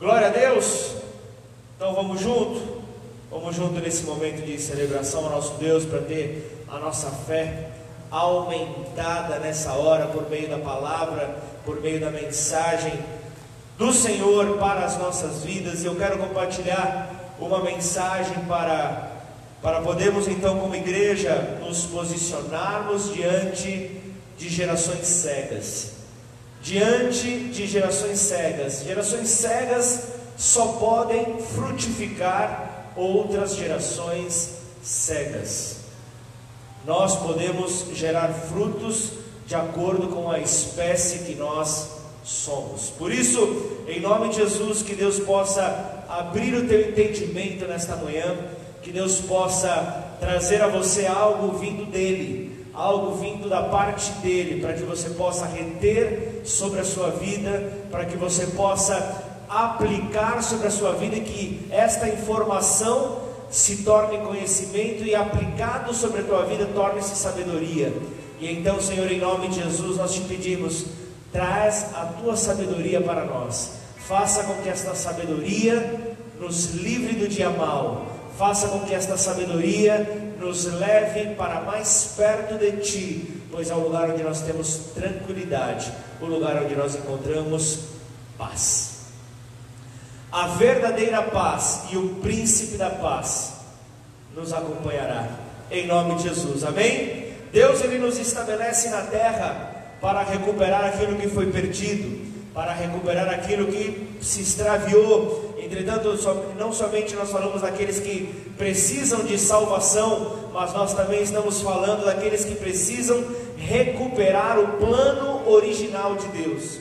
Glória a Deus. Então vamos junto. Vamos junto nesse momento de celebração ao nosso Deus para ter a nossa fé aumentada nessa hora por meio da palavra, por meio da mensagem do Senhor para as nossas vidas. Eu quero compartilhar uma mensagem para para podermos então como igreja nos posicionarmos diante de gerações cegas. Diante de gerações cegas. Gerações cegas só podem frutificar outras gerações cegas. Nós podemos gerar frutos de acordo com a espécie que nós somos. Por isso, em nome de Jesus, que Deus possa abrir o teu entendimento nesta manhã, que Deus possa trazer a você algo vindo dele, algo vindo da parte dele, para que você possa reter sobre a sua vida, para que você possa aplicar sobre a sua vida e que esta informação se torne conhecimento e aplicado sobre a tua vida torne-se sabedoria. E então, Senhor, em nome de Jesus, nós te pedimos, traz a tua sabedoria para nós. Faça com que esta sabedoria nos livre do dia mal. Faça com que esta sabedoria nos leve para mais perto de ti, pois é o lugar onde nós temos tranquilidade, o lugar onde nós encontramos paz a verdadeira paz e o príncipe da paz nos acompanhará. Em nome de Jesus. Amém? Deus ele nos estabelece na terra para recuperar aquilo que foi perdido, para recuperar aquilo que se extraviou. Entretanto, não somente nós falamos daqueles que precisam de salvação, mas nós também estamos falando daqueles que precisam recuperar o plano original de Deus.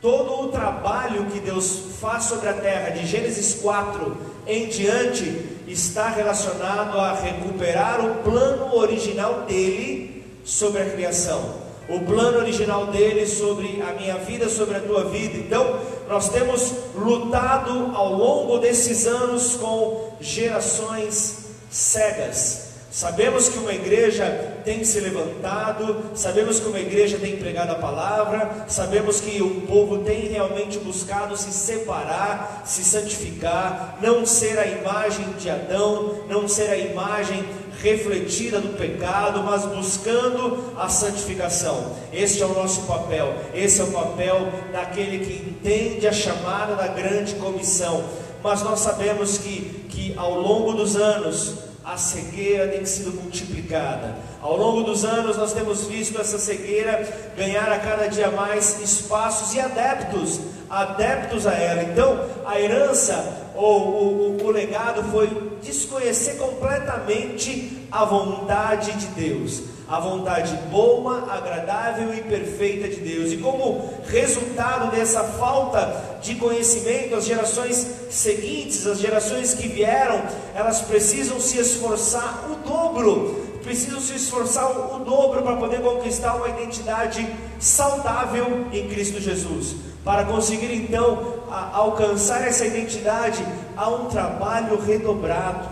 Todo o trabalho que Deus faz sobre a terra, de Gênesis 4 em diante, está relacionado a recuperar o plano original dele sobre a criação. O plano original dele sobre a minha vida, sobre a tua vida. Então, nós temos lutado ao longo desses anos com gerações cegas Sabemos que uma igreja tem se levantado, sabemos que uma igreja tem pregado a palavra, sabemos que o povo tem realmente buscado se separar, se santificar, não ser a imagem de Adão, não ser a imagem refletida do pecado, mas buscando a santificação. Este é o nosso papel, esse é o papel daquele que entende a chamada da grande comissão. Mas nós sabemos que, que ao longo dos anos, a cegueira tem sido multiplicada. Ao longo dos anos, nós temos visto essa cegueira ganhar a cada dia mais espaços e adeptos, adeptos a ela. Então, a herança ou o, o, o legado foi desconhecer completamente a vontade de Deus a vontade boa, agradável e perfeita de Deus. E como resultado dessa falta de conhecimento, as gerações seguintes, as gerações que vieram, elas precisam se esforçar o dobro, precisam se esforçar o dobro para poder conquistar uma identidade saudável em Cristo Jesus. Para conseguir então alcançar essa identidade, há um trabalho redobrado.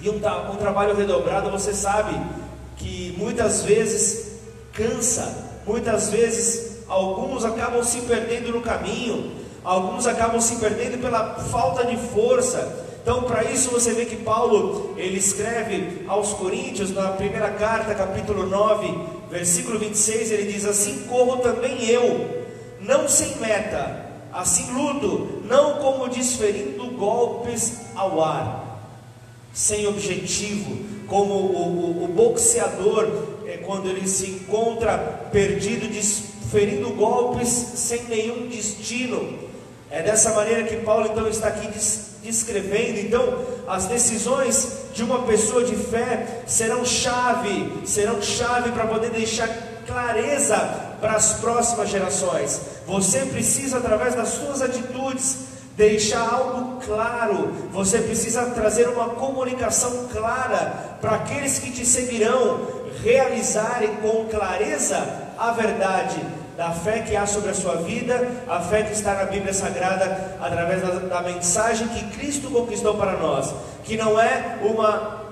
E um, um trabalho redobrado, você sabe, que muitas vezes cansa, muitas vezes alguns acabam se perdendo no caminho, alguns acabam se perdendo pela falta de força. Então, para isso você vê que Paulo, ele escreve aos Coríntios, na primeira carta, capítulo 9, versículo 26, ele diz: Assim corro também eu, não sem meta, assim luto, não como desferindo golpes ao ar, sem objetivo, como o, o, o boxeador, é, quando ele se encontra perdido, ferindo golpes sem nenhum destino. É dessa maneira que Paulo então está aqui descrevendo. Então, as decisões de uma pessoa de fé serão chave, serão chave para poder deixar clareza para as próximas gerações. Você precisa, através das suas atitudes, deixar algo claro, você precisa trazer uma comunicação clara para aqueles que te seguirão realizarem com clareza a verdade da fé que há sobre a sua vida, a fé que está na Bíblia Sagrada, através da, da mensagem que Cristo conquistou para nós, que não é uma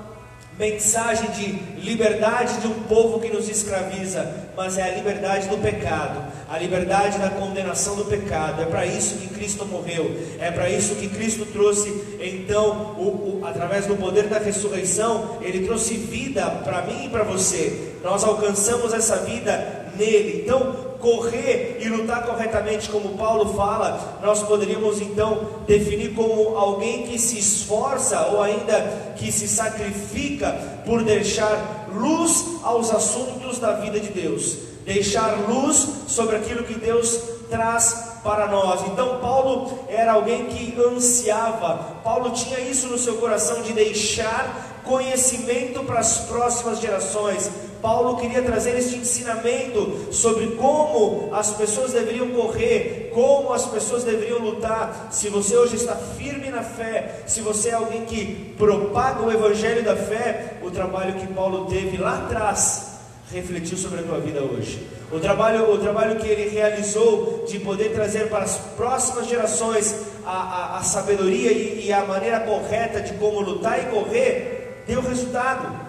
mensagem de liberdade de um povo que nos escraviza, mas é a liberdade do pecado, a liberdade da condenação do pecado. É para isso que Cristo morreu, é para isso que Cristo trouxe, então, o, o, através do poder da ressurreição, Ele trouxe vida para mim e para você. Nós alcançamos essa vida nele. Então, correr e lutar corretamente, como Paulo fala, nós poderíamos então definir como alguém que se esforça ou ainda que se sacrifica por deixar luz aos assuntos da vida de Deus, deixar luz sobre aquilo que Deus traz para nós. Então Paulo era alguém que ansiava, Paulo tinha isso no seu coração de deixar conhecimento para as próximas gerações. Paulo queria trazer este ensinamento sobre como as pessoas deveriam correr, como as pessoas deveriam lutar. Se você hoje está firme na fé, se você é alguém que propaga o evangelho da fé, o trabalho que Paulo teve lá atrás refletiu sobre a tua vida hoje. O trabalho, o trabalho que ele realizou de poder trazer para as próximas gerações a, a, a sabedoria e, e a maneira correta de como lutar e correr, deu resultado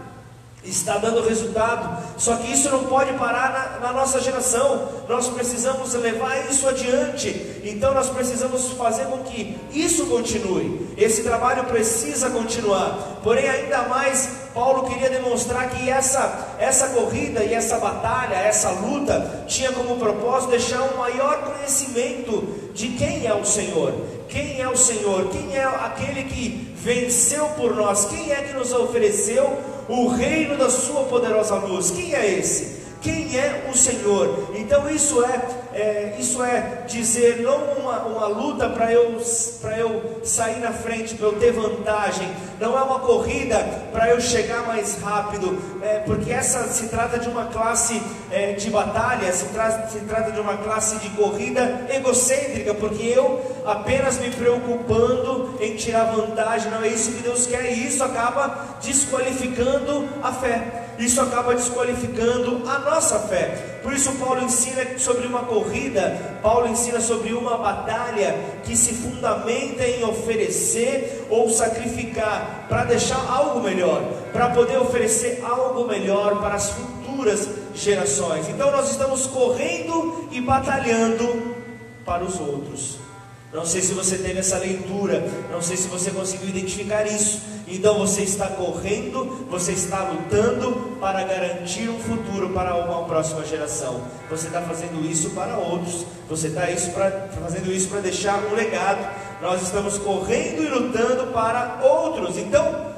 está dando resultado. Só que isso não pode parar na, na, nossa geração. Nós precisamos levar isso adiante. Então nós precisamos fazer com que isso continue. Esse trabalho precisa continuar. Porém, ainda mais, Paulo queria demonstrar que essa, essa corrida e essa batalha, essa luta, tinha como propósito deixar um maior conhecimento de quem é o Senhor. Quem é o Senhor? Quem é aquele que venceu por nós? Quem é que nos ofereceu o reino da sua poderosa luz. Quem é esse? Quem é o Senhor? Então isso é, é isso é dizer não uma, uma luta para eu eu sair na frente, para eu ter vantagem. Não é uma corrida para eu chegar mais rápido, é, porque essa se trata de uma classe é, de batalha, se, tra se trata de uma classe de corrida egocêntrica, porque eu apenas me preocupando em tirar vantagem. Não é isso que Deus quer e isso acaba desqualificando a fé isso acaba desqualificando a nossa fé. Por isso, Paulo ensina sobre uma corrida, Paulo ensina sobre uma batalha que se fundamenta em oferecer ou sacrificar para deixar algo melhor, para poder oferecer algo melhor para as futuras gerações. Então, nós estamos correndo e batalhando para os outros. Não sei se você teve essa leitura, não sei se você conseguiu identificar isso. Então você está correndo, você está lutando para garantir um futuro para uma próxima geração. Você está fazendo isso para outros, você está isso pra, fazendo isso para deixar um legado. Nós estamos correndo e lutando para outros. Então,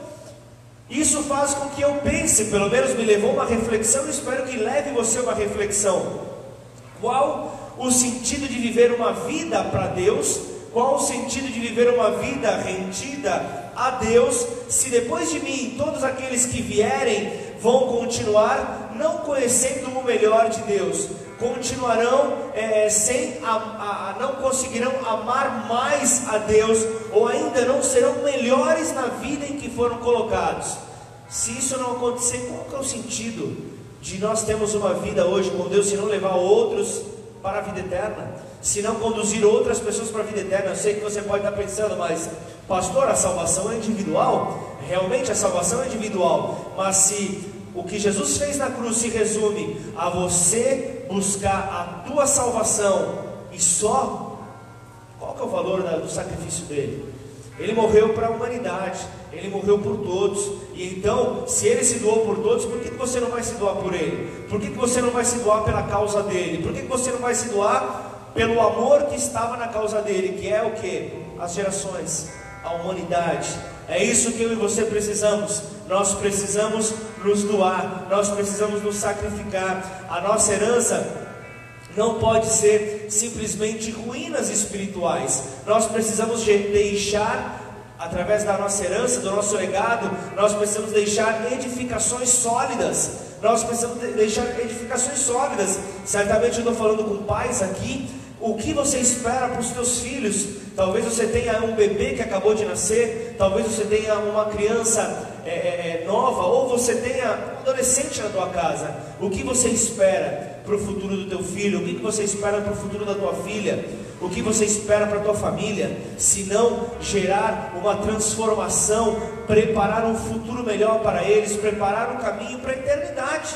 isso faz com que eu pense, pelo menos me levou uma reflexão, espero que leve você uma reflexão. Qual o sentido de viver uma vida para Deus, qual o sentido de viver uma vida rendida a Deus, se depois de mim todos aqueles que vierem vão continuar não conhecendo o melhor de Deus, continuarão é, sem a, a, não conseguirão amar mais a Deus, ou ainda não serão melhores na vida em que foram colocados. Se isso não acontecer, qual é o sentido de nós termos uma vida hoje com Deus se não levar outros para a vida eterna, se não conduzir outras pessoas para a vida eterna. Eu sei que você pode estar pensando, mas pastor, a salvação é individual. Realmente a salvação é individual, mas se o que Jesus fez na cruz se resume a você buscar a tua salvação e só, qual que é o valor do sacrifício dele? Ele morreu para a humanidade, ele morreu por todos. E então, se ele se doou por todos, por que você não vai se doar por ele? Por que você não vai se doar pela causa dele? Por que você não vai se doar pelo amor que estava na causa dele, que é o que? As gerações, a humanidade. É isso que eu e você precisamos. Nós precisamos nos doar, nós precisamos nos sacrificar. A nossa herança não pode ser simplesmente ruínas espirituais. Nós precisamos deixar, através da nossa herança, do nosso legado, nós precisamos deixar edificações sólidas. Nós precisamos deixar edificações sólidas. Certamente eu estou falando com pais aqui. O que você espera para os seus filhos? Talvez você tenha um bebê que acabou de nascer, talvez você tenha uma criança é, é, é nova, ou você tenha um adolescente na tua casa. O que você espera? para o futuro do teu filho? O que, você espera para o futuro da tua filha? O que você espera para a tua família, se não gerar uma transformação, preparar um futuro melhor para eles, preparar um caminho para a eternidade?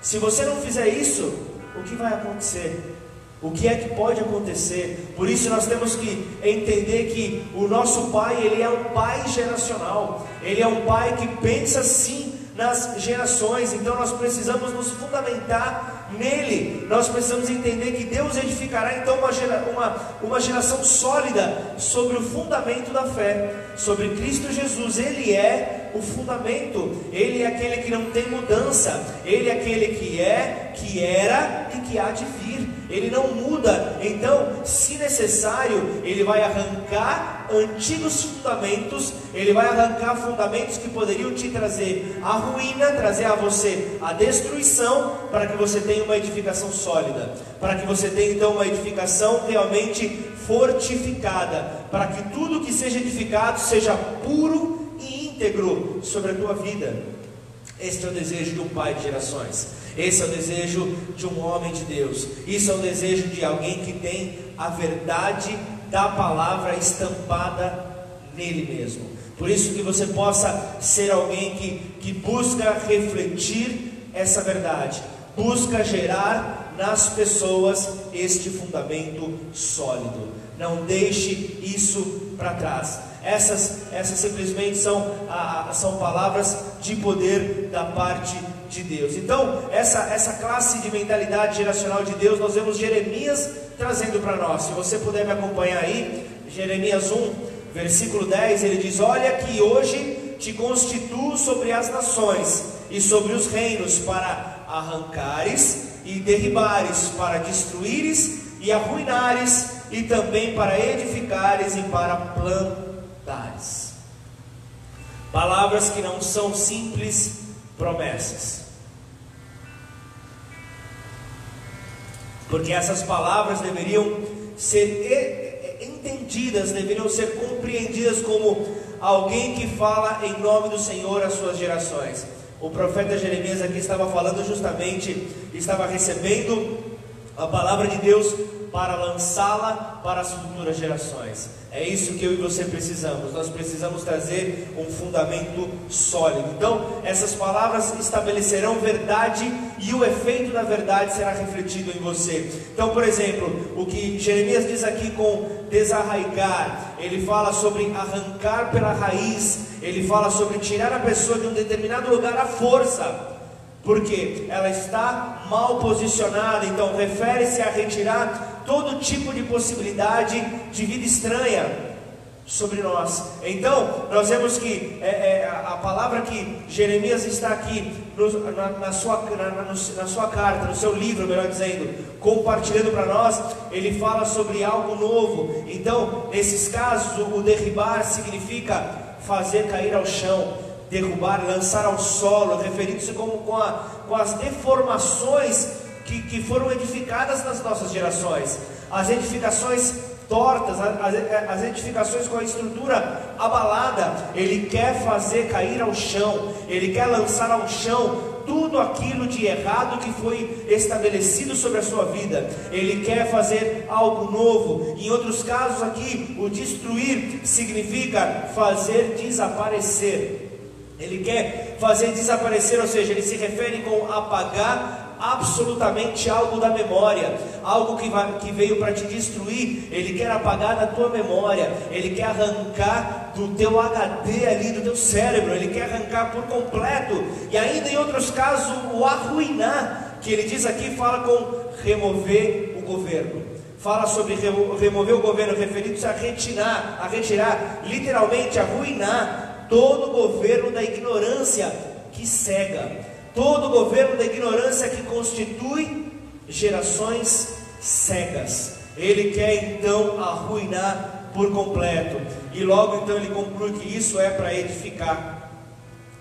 Se você não fizer isso, o que vai acontecer? O que é que pode acontecer? Por isso nós temos que entender que o nosso pai, ele é um pai geracional. Ele é um pai que pensa sim nas gerações. Então nós precisamos nos fundamentar nele. Nós precisamos entender que Deus edificará então uma, gera, uma, uma geração sólida sobre o fundamento da fé, sobre Cristo Jesus. Ele é o fundamento, ele é aquele que não tem mudança, ele é aquele que é, que era e que há de vir ele não muda. Então, se necessário, ele vai arrancar antigos fundamentos, ele vai arrancar fundamentos que poderiam te trazer a ruína, trazer a você a destruição, para que você tenha uma edificação sólida, para que você tenha então uma edificação realmente fortificada, para que tudo que seja edificado seja puro e íntegro sobre a tua vida. Este é o desejo de um pai de gerações. Esse é o desejo de um homem de Deus. Isso é o desejo de alguém que tem a verdade da palavra estampada nele mesmo. Por isso que você possa ser alguém que, que busca refletir essa verdade, busca gerar nas pessoas este fundamento sólido. Não deixe isso para trás. Essas, essas simplesmente são, são palavras de poder da parte de Deus. Então, essa, essa classe de mentalidade geracional de Deus, nós vemos Jeremias trazendo para nós. Se você puder me acompanhar aí, Jeremias 1, versículo 10, ele diz: Olha que hoje te constituo sobre as nações e sobre os reinos, para arrancares e derribares, para destruíres e arruinares, e também para edificares e para plantares. Palavras que não são simples promessas. Porque essas palavras deveriam ser entendidas, deveriam ser compreendidas como alguém que fala em nome do Senhor às suas gerações. O profeta Jeremias aqui estava falando justamente, estava recebendo a palavra de Deus para lançá-la para as futuras gerações. É isso que eu e você precisamos. Nós precisamos trazer um fundamento sólido. Então, essas palavras estabelecerão verdade e o efeito da verdade será refletido em você. Então, por exemplo, o que Jeremias diz aqui com desarraigar, ele fala sobre arrancar pela raiz, ele fala sobre tirar a pessoa de um determinado lugar à força porque ela está mal posicionada, então refere-se a retirar todo tipo de possibilidade de vida estranha sobre nós. Então, nós vemos que é, é, a palavra que Jeremias está aqui no, na, na, sua, na, na, sua carta, no seu livro, melhor dizendo, compartilhando para nós, ele fala sobre algo novo. Então, nesses casos, o, o derribar significa fazer cair ao chão derrubar, lançar ao solo, referindo-se como com, a, com as deformações que, que foram edificadas nas nossas gerações, as edificações tortas, as, as edificações com a estrutura abalada, ele quer fazer cair ao chão, ele quer lançar ao chão tudo aquilo de errado que foi estabelecido sobre a sua vida. Ele quer fazer algo novo. Em outros casos aqui, o destruir significa fazer desaparecer. Ele quer fazer desaparecer, ou seja, ele se refere com apagar absolutamente algo da memória, algo que, vai, que veio para te destruir, ele quer apagar da tua memória, ele quer arrancar do teu HD ali, do teu cérebro, ele quer arrancar por completo, e ainda em outros casos o arruinar, que ele diz aqui, fala com remover o governo. Fala sobre remover o governo, referindo-se a retirar, a retirar, literalmente arruinar todo governo da ignorância que cega, todo governo da ignorância que constitui gerações cegas. Ele quer então arruinar por completo. E logo então ele conclui que isso é para edificar,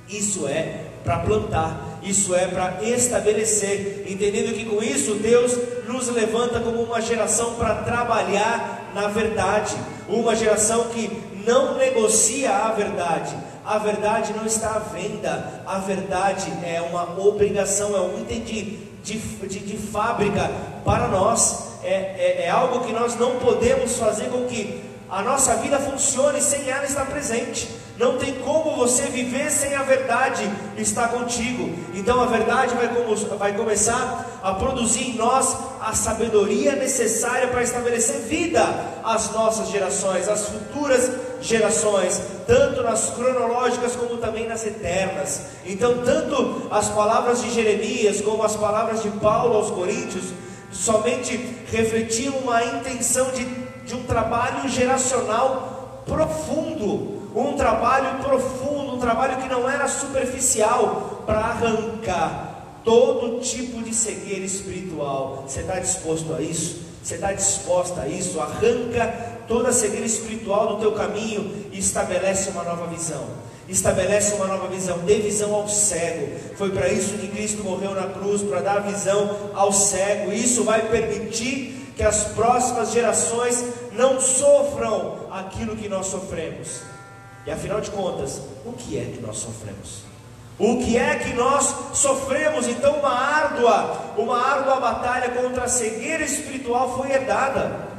isso é para plantar, isso é para estabelecer, entendendo que com isso Deus nos levanta como uma geração para trabalhar na verdade, uma geração que não negocia a verdade. A verdade não está à venda. A verdade é uma obrigação, é um item de, de, de, de fábrica para nós. é, é, é algo que nós não podemos fazer com que a nossa vida funcione sem ela estar presente. Não tem como você viver sem a verdade estar contigo. Então a verdade vai, vai começar a produzir em nós a sabedoria necessária para estabelecer vida às nossas gerações, às futuras gerações, tanto nas cronológicas como também nas eternas. Então, tanto as palavras de Jeremias como as palavras de Paulo aos Coríntios somente refletiam uma intenção de, de um trabalho geracional profundo um trabalho profundo, um trabalho que não era superficial, para arrancar todo tipo de cegueira espiritual. Você está disposto a isso? Você está disposta a isso? Arranca toda a cegueira espiritual do teu caminho e estabelece uma nova visão. Estabelece uma nova visão, dê visão ao cego. Foi para isso que Cristo morreu na cruz, para dar visão ao cego. Isso vai permitir que as próximas gerações não sofram aquilo que nós sofremos. E afinal de contas, o que é que nós sofremos? O que é que nós sofremos? Então, uma árdua, uma árdua batalha contra a cegueira espiritual foi herdada.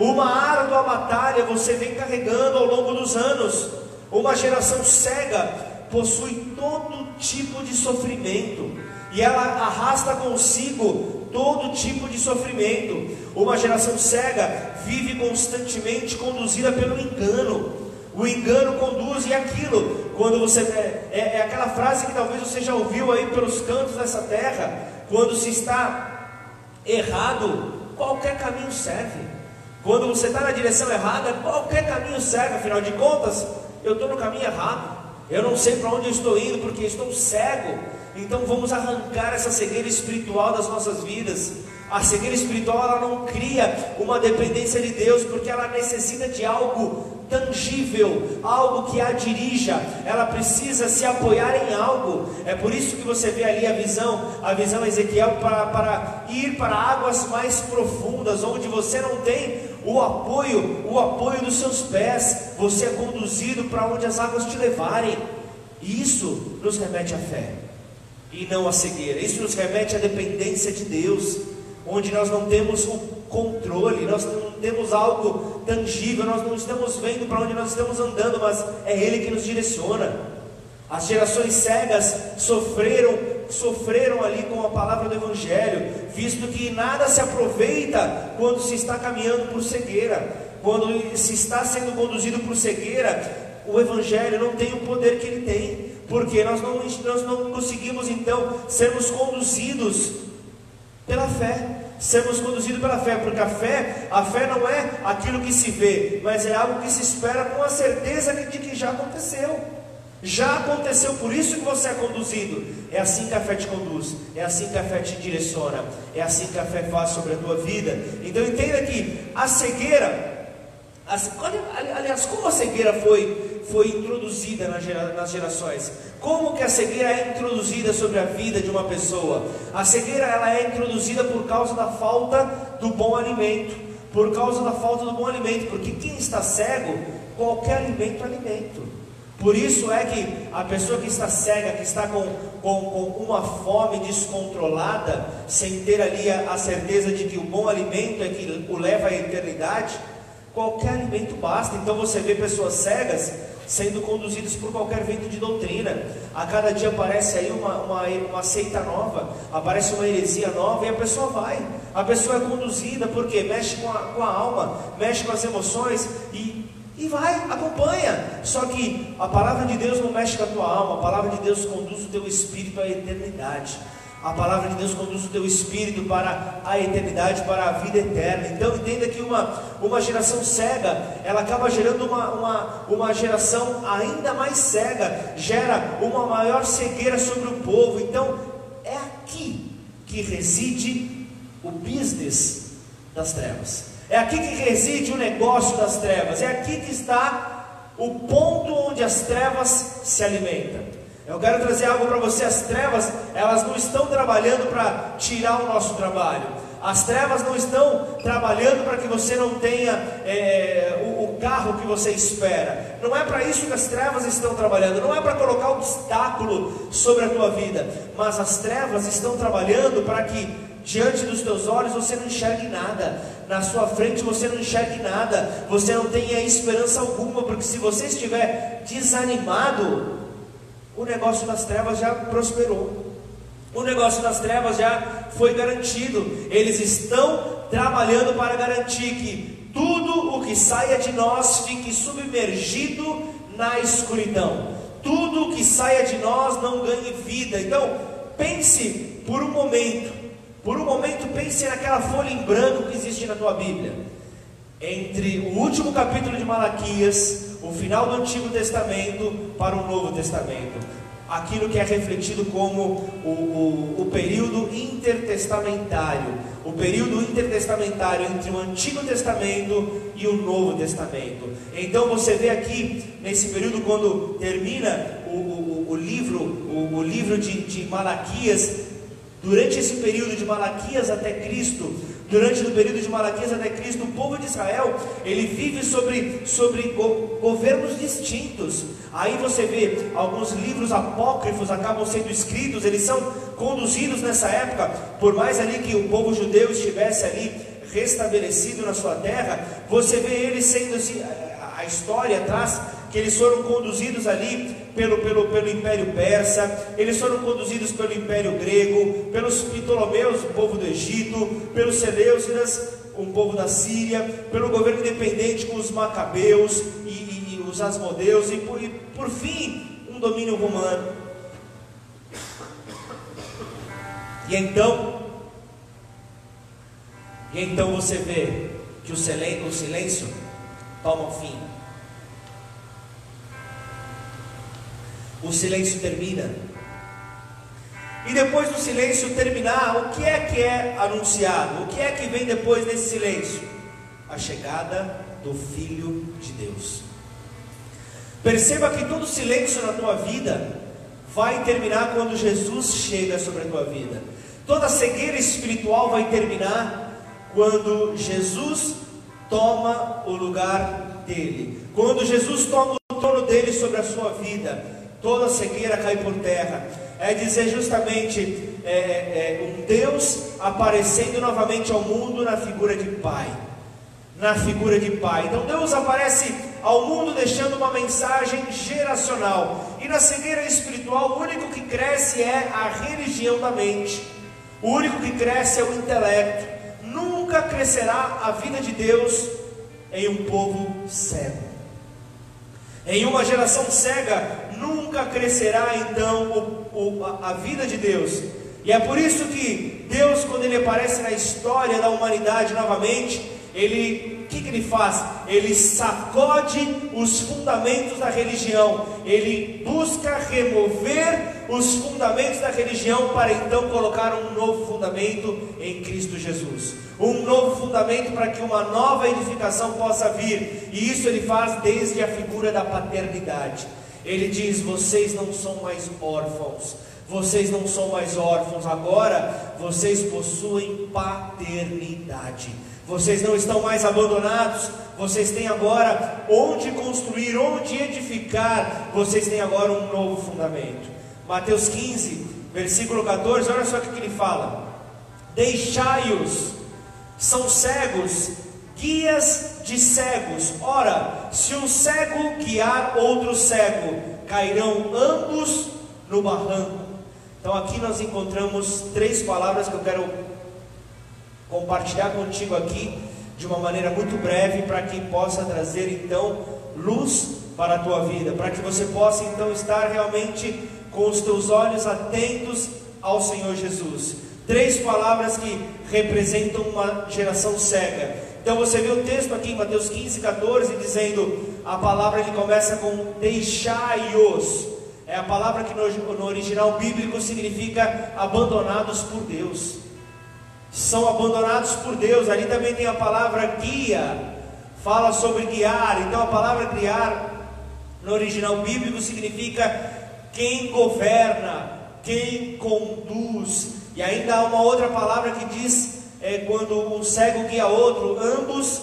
Uma árdua batalha você vem carregando ao longo dos anos. Uma geração cega possui todo tipo de sofrimento e ela arrasta consigo todo tipo de sofrimento. Uma geração cega vive constantemente conduzida pelo engano. O engano conduz e aquilo. Quando você é, é, é, aquela frase que talvez você já ouviu aí pelos cantos dessa terra. Quando se está errado, qualquer caminho serve. Quando você está na direção errada, qualquer caminho serve. Afinal de contas, eu estou no caminho errado. Eu não sei para onde eu estou indo porque estou cego. Então vamos arrancar essa cegueira espiritual das nossas vidas. A cegueira espiritual ela não cria uma dependência de Deus porque ela necessita de algo tangível, algo que a dirija, ela precisa se apoiar em algo. É por isso que você vê ali a visão, a visão Ezequiel para, para ir para águas mais profundas, onde você não tem o apoio, o apoio dos seus pés. Você é conduzido para onde as águas te levarem. Isso nos remete à fé e não à cegueira. Isso nos remete à dependência de Deus, onde nós não temos o controle, nós não temos algo tangível, nós não estamos vendo para onde nós estamos andando, mas é Ele que nos direciona. As gerações cegas sofreram, sofreram ali com a palavra do Evangelho, visto que nada se aproveita quando se está caminhando por cegueira, quando se está sendo conduzido por cegueira, o Evangelho não tem o poder que ele tem, porque nós não, nós não conseguimos então sermos conduzidos pela fé sermos conduzidos pela fé, porque a fé, a fé não é aquilo que se vê, mas é algo que se espera com a certeza de que já aconteceu. Já aconteceu, por isso que você é conduzido. É assim que a fé te conduz, é assim que a fé te direciona, é assim que a fé faz sobre a tua vida. Então entenda que a cegueira, aliás, como a cegueira foi, foi introduzida nas gerações? Como que a cegueira é introduzida sobre a vida de uma pessoa? A cegueira ela é introduzida por causa da falta do bom alimento, por causa da falta do bom alimento, porque quem está cego, qualquer alimento é alimento. Por isso é que a pessoa que está cega, que está com, com, com uma fome descontrolada, sem ter ali a, a certeza de que o bom alimento é que o leva à eternidade, qualquer alimento basta. Então você vê pessoas cegas sendo conduzidos por qualquer vento de doutrina. A cada dia aparece aí uma, uma, uma seita nova, aparece uma heresia nova e a pessoa vai. A pessoa é conduzida porque mexe com a, com a alma, mexe com as emoções e, e vai, acompanha. Só que a palavra de Deus não mexe com a tua alma, a palavra de Deus conduz o teu espírito à eternidade. A palavra de Deus conduz o teu espírito para a eternidade, para a vida eterna. Então entenda que uma, uma geração cega, ela acaba gerando uma, uma, uma geração ainda mais cega, gera uma maior cegueira sobre o povo. Então é aqui que reside o business das trevas. É aqui que reside o negócio das trevas. É aqui que está o ponto onde as trevas se alimentam. Eu quero trazer algo para você. As trevas, elas não estão trabalhando para tirar o nosso trabalho. As trevas não estão trabalhando para que você não tenha é, o, o, carro que você espera. Não é para isso que as trevas estão trabalhando. Não é para colocar obstáculo sobre a tua vida. Mas as trevas estão trabalhando para que diante dos teus olhos você não enxergue nada, na sua frente você não enxergue nada, você não tenha esperança alguma, porque se você estiver desanimado, o negócio das trevas já prosperou. O negócio das trevas já foi garantido. Eles estão trabalhando para garantir que tudo o que saia de nós fique submergido na escuridão. Tudo o que saia de nós não ganhe vida. Então, pense por um momento, por um momento pense naquela folha em branco que existe na tua Bíblia. Entre o último capítulo de Malaquias, o final do Antigo Testamento para o Novo Testamento aquilo que é refletido como o, o, o, período intertestamentário, o período intertestamentário entre o Antigo Testamento e o Novo Testamento. Então você vê aqui nesse período quando termina o, o, o livro, o, livro de, de Malaquias, durante esse período de Malaquias até Cristo, Durante o período de Malaquias até Cristo, o povo de Israel, ele vive sobre, sobre governos distintos. Aí você vê alguns livros apócrifos acabam sendo escritos, eles são conduzidos nessa época, por mais ali que o povo judeu estivesse ali restabelecido na sua terra, você vê eles sendo assim, a história traz que eles foram conduzidos ali pelo, pelo, pelo Império Persa, eles foram conduzidos pelo Império Grego, pelos Ptolomeus, o povo do Egito, pelos Seleucidas, um povo da Síria, pelo governo independente com os Macabeus e, e, e os Asmodeus, e por, e por fim, um domínio romano. E então, e então você vê que o silêncio, o silêncio toma fim. O silêncio termina. E depois do silêncio terminar, o que é que é anunciado? O que é que vem depois desse silêncio? A chegada do Filho de Deus. Perceba que todo silêncio na tua vida vai terminar quando Jesus chega sobre a tua vida. Toda cegueira espiritual vai terminar quando Jesus toma o lugar dele. Quando Jesus toma o trono dele sobre a sua vida toda cegueira cai por terra. É dizer justamente é, é, é, um Deus aparecendo novamente ao mundo na figura de Pai. Na figura de Pai. Então Deus aparece ao mundo deixando uma mensagem geracional. E na cegueira espiritual, o único que cresce é a religião da mente. O único que cresce é o intelecto. Nunca crescerá a vida de Deus em um povo cego. Em uma geração cega, nunca crescerá então o, o, a vida de Deus. E é por isso que Deus, quando Ele aparece na história da humanidade novamente, Ele, o que, que Ele faz? Ele sacode os fundamentos da religião, Ele busca remover os fundamentos da religião para então colocar um novo fundamento em Cristo Jesus. Um novo fundamento para que uma nova edificação possa vir, e isso Ele faz desde a figura da paternidade. Ele diz: Vocês não são mais órfãos, vocês não são mais órfãos, agora vocês possuem paternidade. Vocês não estão mais abandonados, vocês têm agora onde construir, onde edificar, vocês têm agora um novo fundamento. Mateus 15, versículo 14, olha só o que ele fala: Deixai-os, são cegos, guias de cegos. Ora, se um cego guiar outro cego, cairão ambos no barranco. Então aqui nós encontramos três palavras que eu quero compartilhar contigo aqui de uma maneira muito breve para que possa trazer então luz para a tua vida, para que você possa então estar realmente com os teus olhos atentos ao Senhor Jesus. Três palavras que representam uma geração cega. Então você vê o texto aqui em Mateus 15, 14, dizendo, a palavra ele começa com deixai-os. É a palavra que no, no original bíblico significa abandonados por Deus. São abandonados por Deus. Ali também tem a palavra guia, fala sobre guiar. Então a palavra guiar no original bíblico significa quem governa, quem conduz. E ainda há uma outra palavra que diz é quando um cego guia outro, ambos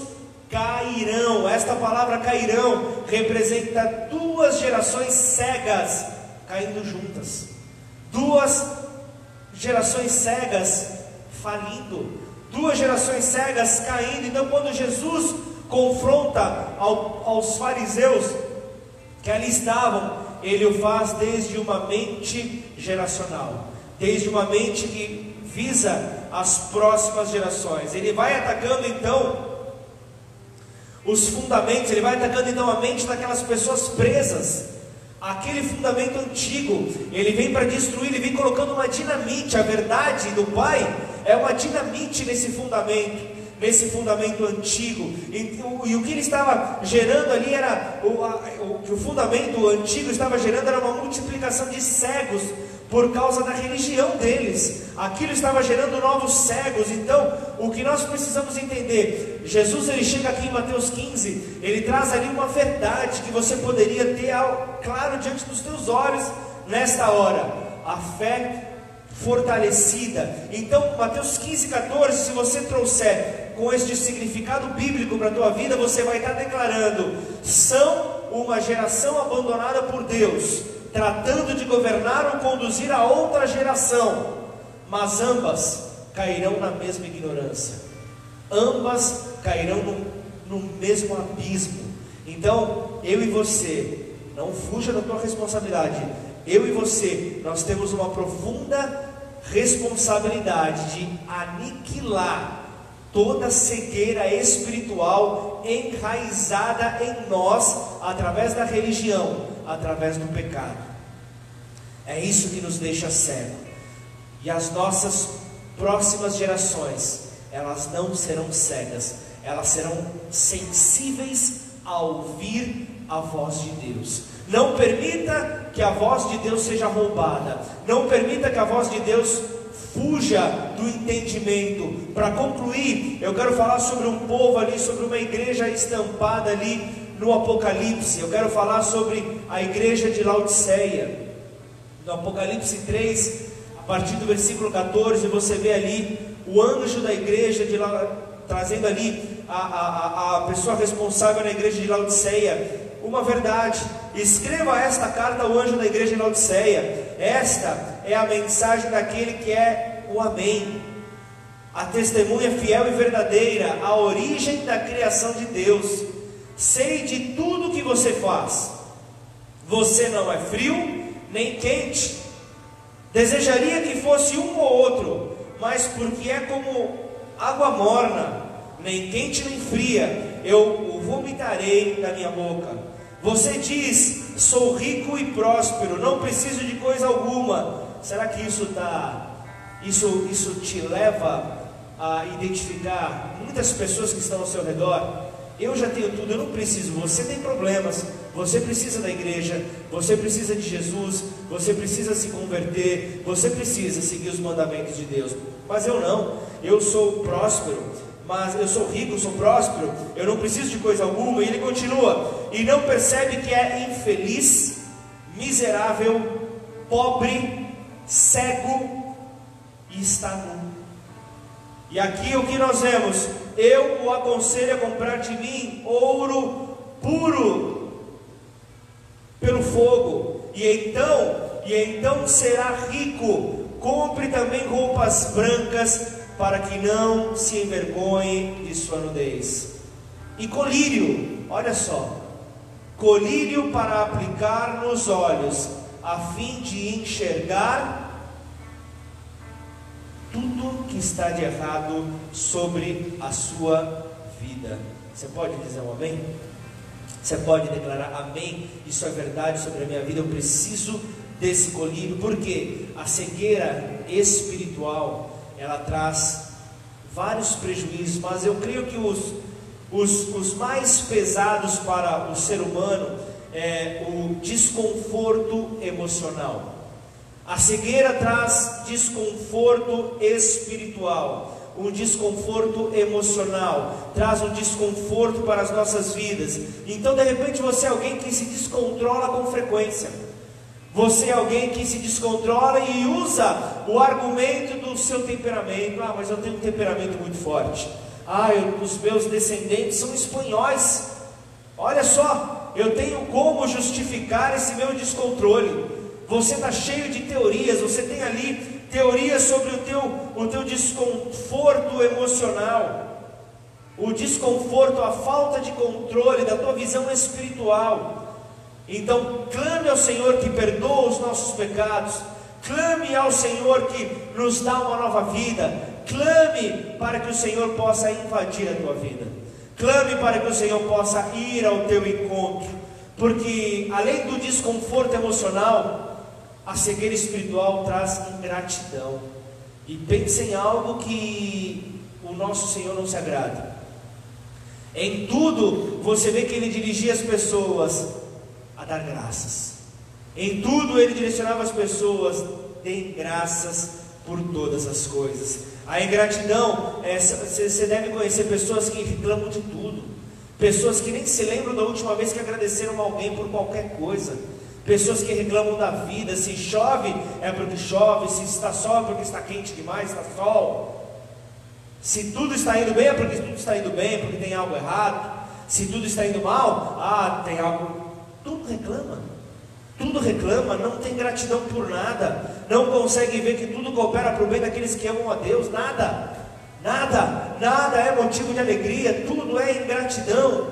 cairão. Esta palavra cairão representa duas gerações cegas caindo juntas. Duas gerações cegas falindo, duas gerações cegas caindo. Então, quando Jesus confronta ao, aos fariseus que ali estavam, ele o faz desde uma mente geracional, desde uma mente que visa as próximas gerações. Ele vai atacando então os fundamentos, ele vai atacando então a mente daquelas pessoas presas. Aquele fundamento antigo, ele vem para destruir, ele vem colocando uma dinamite. A verdade do Pai é uma dinamite nesse fundamento nesse fundamento antigo. E, e, o que ele estava gerando ali era o, a, o que o fundamento antigo estava gerando era uma multiplicação de cegos por causa da religião deles. Aquilo estava gerando novos cegos. Então, o que nós precisamos entender, Jesus ele chega aqui em Mateus 15, ele traz ali uma verdade que você poderia ter claro diante dos teus olhos nesta hora. A fé fortalecida. Então, Mateus 15, 14, se você trouxer com este significado bíblico para a tua vida, você vai estar declarando: são uma geração abandonada por Deus, tratando de governar ou conduzir a outra geração, mas ambas cairão na mesma ignorância, ambas cairão no, no mesmo abismo. Então, eu e você, não fuja da tua responsabilidade. Eu e você, nós temos uma profunda responsabilidade de aniquilar toda cegueira espiritual enraizada em nós através da religião, através do pecado. É isso que nos deixa cego. E as nossas próximas gerações, elas não serão cegas, elas serão sensíveis a ouvir a voz de Deus. Não permita que a voz de Deus seja roubada. Não permita que a voz de Deus fuja do entendimento. Para concluir, eu quero falar sobre um povo ali, sobre uma igreja estampada ali no Apocalipse. Eu quero falar sobre a igreja de Laodiceia. No Apocalipse 3, a partir do versículo 14, você vê ali o anjo da igreja de La... trazendo ali a, a, a pessoa responsável na igreja de Laodiceia uma verdade. Escreva esta carta ao anjo da igreja de Laodiceia. Esta é a mensagem daquele que é o Amém. A testemunha fiel e verdadeira, a origem da criação de Deus. Sei de tudo que você faz. Você não é frio nem quente. Desejaria que fosse um ou outro, mas porque é como água morna, nem quente nem fria, eu o vomitarei da minha boca. Você diz: sou rico e próspero, não preciso de coisa alguma. Será que isso tá, isso, isso te leva a identificar muitas pessoas que estão ao seu redor? Eu já tenho tudo, eu não preciso. Você tem problemas, você precisa da igreja, você precisa de Jesus, você precisa se converter, você precisa seguir os mandamentos de Deus. Mas eu não, eu sou próspero, mas eu sou rico, sou próspero, eu não preciso de coisa alguma. E ele continua: e não percebe que é infeliz, miserável, pobre, cego e está nu. E aqui o que nós vemos? Eu o aconselho a comprar de mim ouro puro pelo fogo, e então, e então será rico. Compre também roupas brancas para que não se envergonhe de sua nudez. E colírio, olha só, colírio para aplicar nos olhos, a fim de enxergar tudo que está de errado sobre a sua vida. Você pode dizer um amém? Você pode declarar amém? Isso é verdade sobre a minha vida. Eu preciso desse colírio, porque a cegueira espiritual ela traz vários prejuízos, mas eu creio que os, os, os mais pesados para o ser humano é o desconforto emocional. A cegueira traz desconforto espiritual, um desconforto emocional, traz um desconforto para as nossas vidas. Então, de repente, você é alguém que se descontrola com frequência. Você é alguém que se descontrola e usa o argumento do seu temperamento. Ah, mas eu tenho um temperamento muito forte. Ah, eu, os meus descendentes são espanhóis. Olha só, eu tenho como justificar esse meu descontrole. Você está cheio de teorias, você tem ali teorias sobre o teu, o teu desconforto emocional, o desconforto, a falta de controle da tua visão espiritual. Então, clame ao Senhor que perdoa os nossos pecados, clame ao Senhor que nos dá uma nova vida, clame para que o Senhor possa invadir a tua vida, clame para que o Senhor possa ir ao teu encontro, porque além do desconforto emocional, a cegueira espiritual traz ingratidão. E pense em algo que o nosso Senhor não se agrada. Em tudo, você vê que ele dirigia as pessoas a dar graças. Em tudo, ele direcionava as pessoas, deem graças por todas as coisas. A ingratidão, é, você deve conhecer pessoas que reclamam de tudo, pessoas que nem se lembram da última vez que agradeceram a alguém por qualquer coisa. Pessoas que reclamam da vida, se chove é porque chove, se está sol é porque está quente demais, está sol. Se tudo está indo bem, é porque tudo está indo bem, porque tem algo errado. Se tudo está indo mal, ah, tem algo. Tudo reclama. Tudo reclama, não tem gratidão por nada. Não consegue ver que tudo coopera para o bem daqueles que amam a Deus. Nada. Nada. Nada é motivo de alegria. Tudo é ingratidão.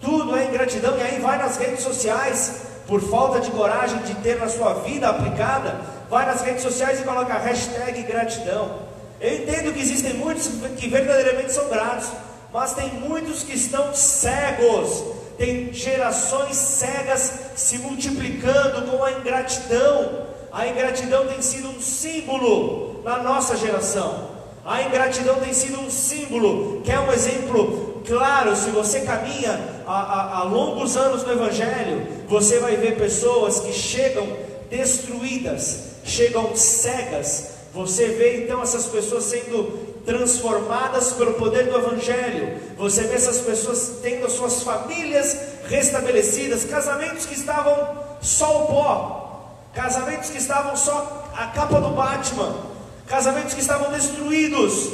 Tudo é ingratidão. E aí vai nas redes sociais, por falta de coragem de ter na sua vida aplicada, vai nas redes sociais e coloca hashtag gratidão. Eu entendo que existem muitos que verdadeiramente são gratos, mas tem muitos que estão cegos. Tem gerações cegas se multiplicando com a ingratidão. A ingratidão tem sido um símbolo na nossa geração. A ingratidão tem sido um símbolo, que é um exemplo claro. Se você caminha há, longos anos no Evangelho, você vai ver pessoas que chegam destruídas, chegam cegas, você vê então essas pessoas sendo transformadas pelo poder do Evangelho. Você vê essas pessoas tendo as suas famílias restabelecidas, casamentos que estavam só o pó, casamentos que estavam só a capa do Batman, casamentos que estavam destruídos,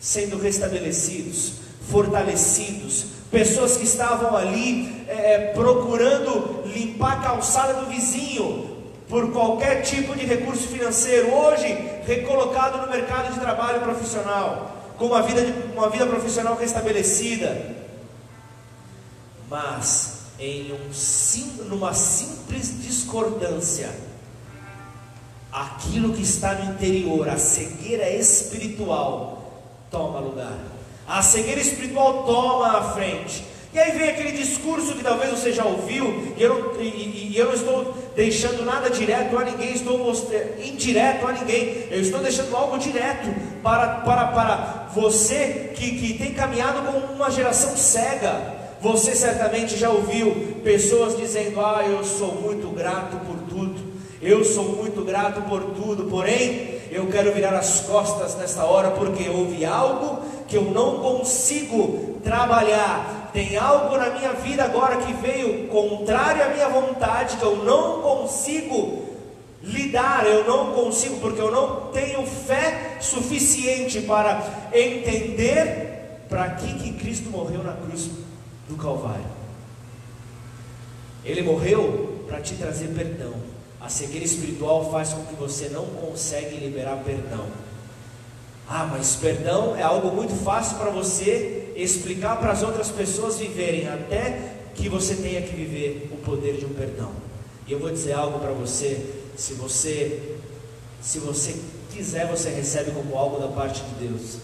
sendo restabelecidos, fortalecidos, pessoas que estavam ali é, procurando limpar a calçada do vizinho, por qualquer tipo de recurso financeiro, hoje recolocado no mercado de trabalho profissional, com uma vida, de, uma vida profissional restabelecida, mas em um, numa simples discordância, aquilo que está no interior, a cegueira espiritual, toma lugar. A cegueira espiritual toma a frente. E aí vem aquele discurso que talvez você já ouviu, e eu não, e, e eu não estou deixando nada direto a ninguém, estou mostrando indireto a ninguém, eu estou deixando algo direto para, para, para você que, que tem caminhado com uma geração cega. Você certamente já ouviu pessoas dizendo: Ah, eu sou muito grato por tudo, eu sou muito grato por tudo, porém eu quero virar as costas nesta hora porque houve algo que eu não consigo trabalhar tem algo na minha vida agora que veio contrário à minha vontade, que eu não consigo lidar, eu não consigo, porque eu não tenho fé suficiente para entender para que, que Cristo morreu na cruz do Calvário. Ele morreu para te trazer perdão. A cegueira espiritual faz com que você não consegue liberar perdão. Ah, mas perdão é algo muito fácil para você explicar para as outras pessoas viverem, até que você tenha que viver o poder de um perdão. E eu vou dizer algo para você, se você se você quiser, você recebe como algo da parte de Deus.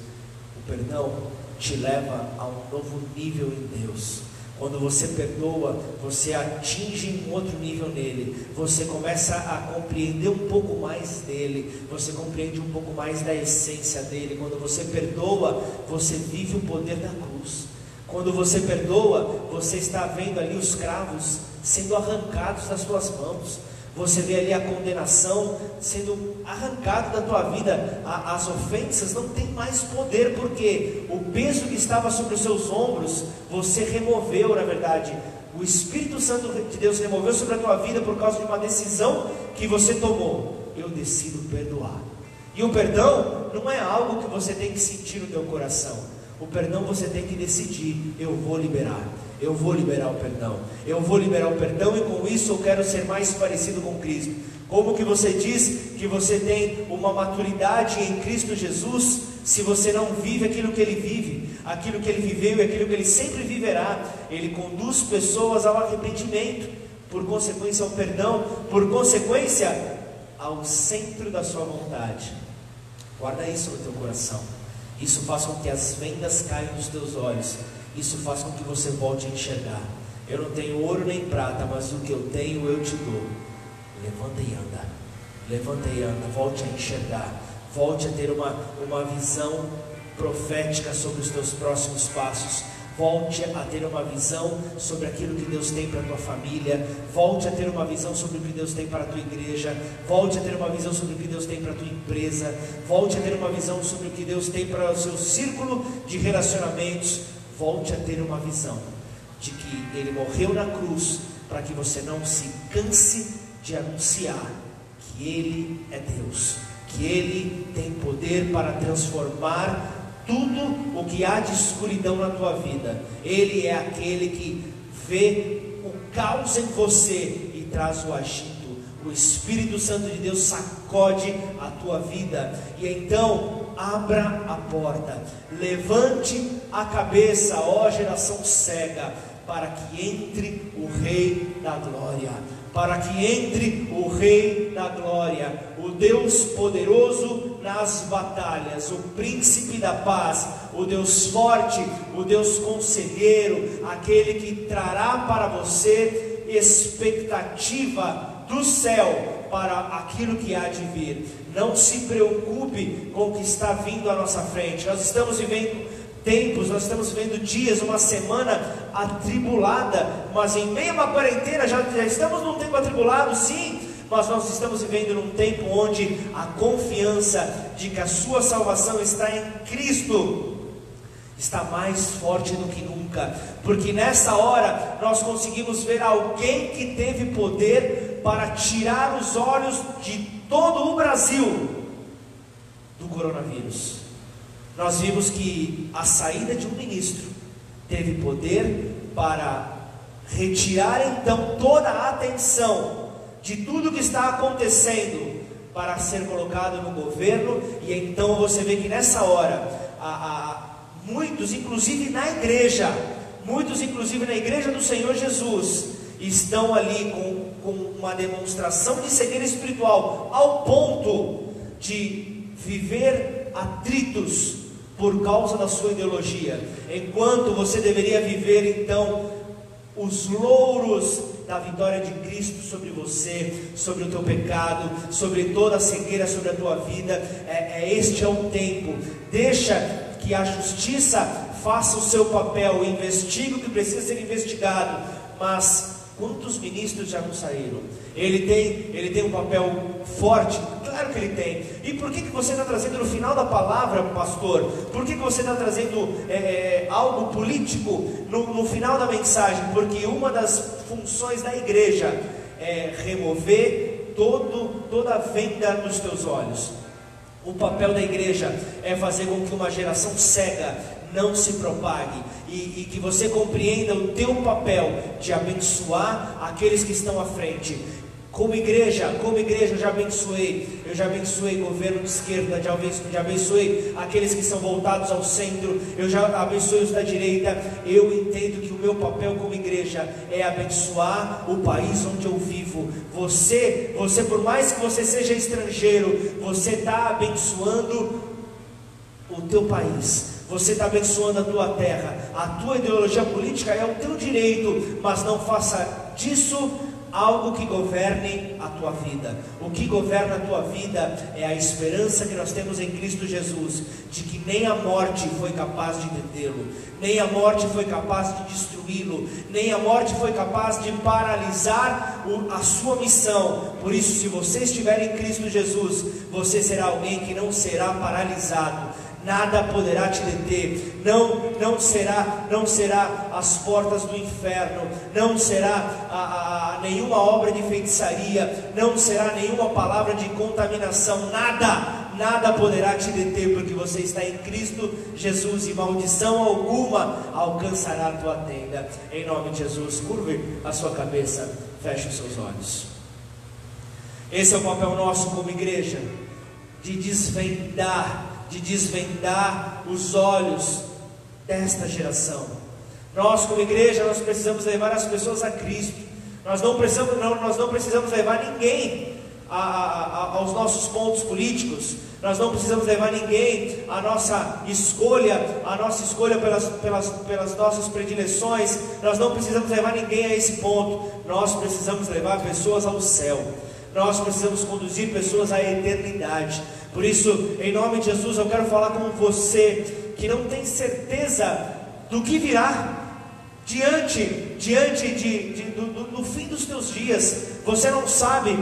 O perdão te leva a um novo nível em Deus. Quando você perdoa, você atinge um outro nível nele. Você começa a compreender um pouco mais dele. Você compreende um pouco mais da essência dele. Quando você perdoa, você vive o poder da cruz. Quando você perdoa, você está vendo ali os cravos sendo arrancados das suas mãos. Você vê ali a condenação sendo arrancada da tua vida, as ofensas não têm mais poder, porque o peso que estava sobre os seus ombros, você removeu, na verdade. O Espírito Santo de Deus removeu sobre a tua vida por causa de uma decisão que você tomou. Eu decido perdoar. E o perdão não é algo que você tem que sentir no teu coração. O perdão você tem que decidir, eu vou liberar. Eu vou liberar o perdão. Eu vou liberar o perdão e com isso eu quero ser mais parecido com Cristo. Como que você diz que você tem uma maturidade em Cristo Jesus se você não vive aquilo que ele vive, aquilo que ele viveu e aquilo que ele sempre viverá? Ele conduz pessoas ao arrependimento, por consequência ao perdão, por consequência ao centro da sua vontade. Guarda isso no teu coração. Isso faz com que as vendas caiam dos teus olhos isso faz com que você volte a enxergar. Eu não tenho ouro nem prata, mas o que eu tenho eu te dou. Levanta e anda. Levanta e anda. Volte a enxergar. Volte a ter uma, uma visão profética sobre os teus próximos passos. Volte a ter uma visão sobre aquilo que Deus tem para a tua família. Volte a ter uma visão sobre o que Deus tem para a tua igreja. Volte a ter uma visão sobre o que Deus tem para a tua empresa. Volte a ter uma visão sobre o que Deus tem para o seu círculo de relacionamentos volte a ter uma visão de que Ele morreu na cruz para que você não se canse de anunciar que Ele é Deus, que Ele tem poder para transformar tudo o que há de escuridão na tua vida. Ele é aquele que vê o caos em você e traz o agito. O Espírito Santo de Deus sacode a tua vida e então abra a porta, levante a cabeça, ó geração cega, para que entre o Rei da Glória, para que entre o Rei da Glória, o Deus poderoso nas batalhas, o Príncipe da Paz, o Deus forte, o Deus conselheiro, aquele que trará para você expectativa do céu para aquilo que há de vir. Não se preocupe com o que está vindo à nossa frente. Nós estamos vivendo tempos, nós estamos vivendo dias, uma semana atribulada, mas em meio a uma quarentena já, já estamos num tempo atribulado, sim, mas nós estamos vivendo num tempo onde a confiança de que a sua salvação está em Cristo está mais forte do que nunca, porque nessa hora nós conseguimos ver alguém que teve poder para tirar os olhos de todo o Brasil do coronavírus. Nós vimos que a saída de um ministro teve poder para retirar então toda a atenção de tudo que está acontecendo para ser colocado no governo, e então você vê que nessa hora a, a Muitos, inclusive na igreja, muitos, inclusive na igreja do Senhor Jesus, estão ali com, com uma demonstração de cegueira espiritual, ao ponto de viver atritos por causa da sua ideologia, enquanto você deveria viver então os louros da vitória de Cristo sobre você, sobre o teu pecado, sobre toda a cegueira sobre a tua vida. É, é este é o tempo. Deixa que a justiça faça o seu papel, investigue o que precisa ser investigado, mas quantos ministros já não saíram? Ele tem, ele tem um papel forte, claro que ele tem. E por que, que você está trazendo no final da palavra, pastor? Por que, que você está trazendo é, é, algo político no, no final da mensagem? Porque uma das funções da igreja é remover todo, toda a venda dos teus olhos. O papel da igreja é fazer com que uma geração cega não se propague e, e, que você compreenda o teu papel de abençoar aqueles que estão à frente. Como igreja, como igreja eu já abençoei, eu já abençoei governo de esquerda, já abençoei aqueles que são voltados ao centro, eu já abençoei os da direita. Eu entendo que o meu papel como igreja é abençoar o país onde eu vivo. Você, você por mais que você seja estrangeiro, você está abençoando o teu país. Você está abençoando a tua terra. A tua ideologia política é o teu direito, mas não faça disso algo que governe a tua vida. O que governa a tua vida é a esperança que nós temos em Cristo Jesus, de que nem a morte foi capaz de detê-lo, nem a morte foi capaz de destruí-lo, nem a morte foi capaz de paralisar a sua missão. Por isso, se você estiver em Cristo Jesus, você será alguém que não será paralisado nada poderá te deter. Não, não será, não será as portas do inferno, não será a, a, nenhuma obra de feitiçaria, não será nenhuma palavra de contaminação, nada, nada poderá te deter, porque você está em Cristo Jesus e maldição alguma alcançará a tua tenda. Em nome de Jesus, curve a sua cabeça, feche os seus olhos. Esse é o papel nosso como igreja, de desvendar de desvendar os olhos desta geração. Nós, como igreja, nós precisamos levar as pessoas a Cristo. Nós não precisamos, não, nós não precisamos levar ninguém a, a, a, aos nossos pontos políticos. Nós não precisamos levar ninguém à nossa escolha, a nossa escolha pelas, pelas, pelas nossas predileções. Nós não precisamos levar ninguém a esse ponto. Nós precisamos levar pessoas ao céu. Nós precisamos conduzir pessoas à eternidade. Por isso, em nome de Jesus, eu quero falar com você que não tem certeza do que virá diante, diante de, de do, do, do, fim dos teus dias. Você não sabe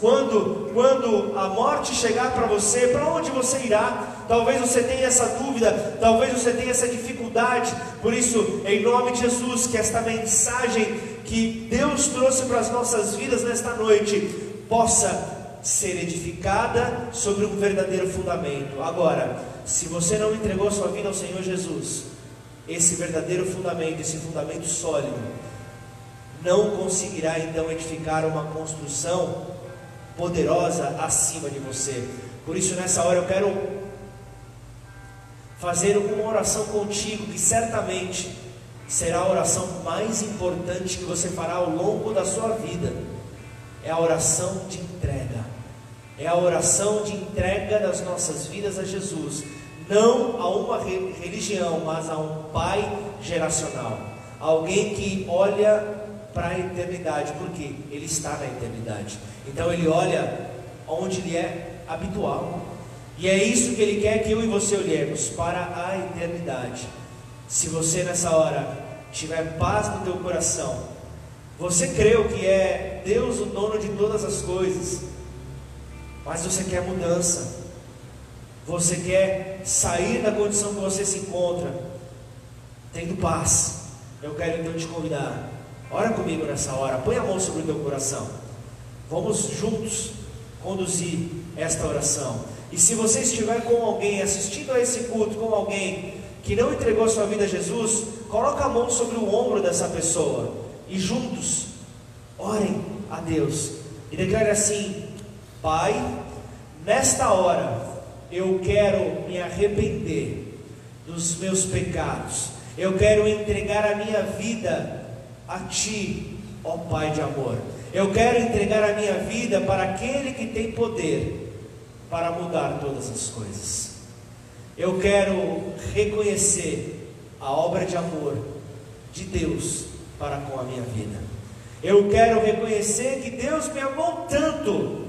quando, quando a morte chegar para você, para onde você irá. Talvez você tenha essa dúvida, talvez você tenha essa dificuldade. Por isso, em nome de Jesus, que esta mensagem que Deus trouxe para as nossas vidas nesta noite possa ser edificada sobre um verdadeiro fundamento. Agora, se você não entregou sua vida ao Senhor Jesus, esse verdadeiro fundamento, esse fundamento sólido, não conseguirá então edificar uma construção poderosa acima de você. Por isso, nessa hora, eu quero fazer uma oração contigo, que certamente será a oração mais importante que você fará ao longo da sua vida. É a oração de entrega é a oração de entrega das nossas vidas a Jesus, não a uma religião, mas a um pai geracional, alguém que olha para a eternidade, porque ele está na eternidade. Então ele olha onde ele é habitual. E é isso que ele quer que eu e você olhemos para a eternidade. Se você nessa hora tiver paz no teu coração, você creu que é Deus o dono de todas as coisas, mas você quer mudança, você quer sair da condição que você se encontra, tendo paz. Eu quero então te convidar, ora comigo nessa hora, põe a mão sobre o teu coração, vamos juntos conduzir esta oração. E se você estiver com alguém assistindo a esse culto, com alguém que não entregou sua vida a Jesus, coloca a mão sobre o ombro dessa pessoa e juntos orem a Deus. E declare assim: Pai, nesta hora eu quero me arrepender dos meus pecados. Eu quero entregar a minha vida a Ti, ó Pai de amor. Eu quero entregar a minha vida para aquele que tem poder para mudar todas as coisas. Eu quero reconhecer a obra de amor de Deus para com a minha vida. Eu quero reconhecer que Deus me amou tanto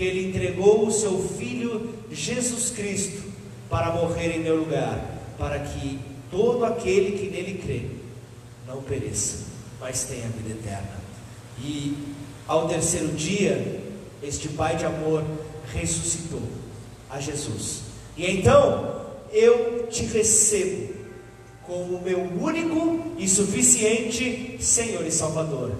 que ele entregou o seu filho Jesus Cristo para morrer em meu lugar, para que todo aquele que nele crê não pereça, mas tenha vida eterna. E ao terceiro dia, este Pai de amor ressuscitou a Jesus. E então eu te recebo como meu único e suficiente Senhor e Salvador.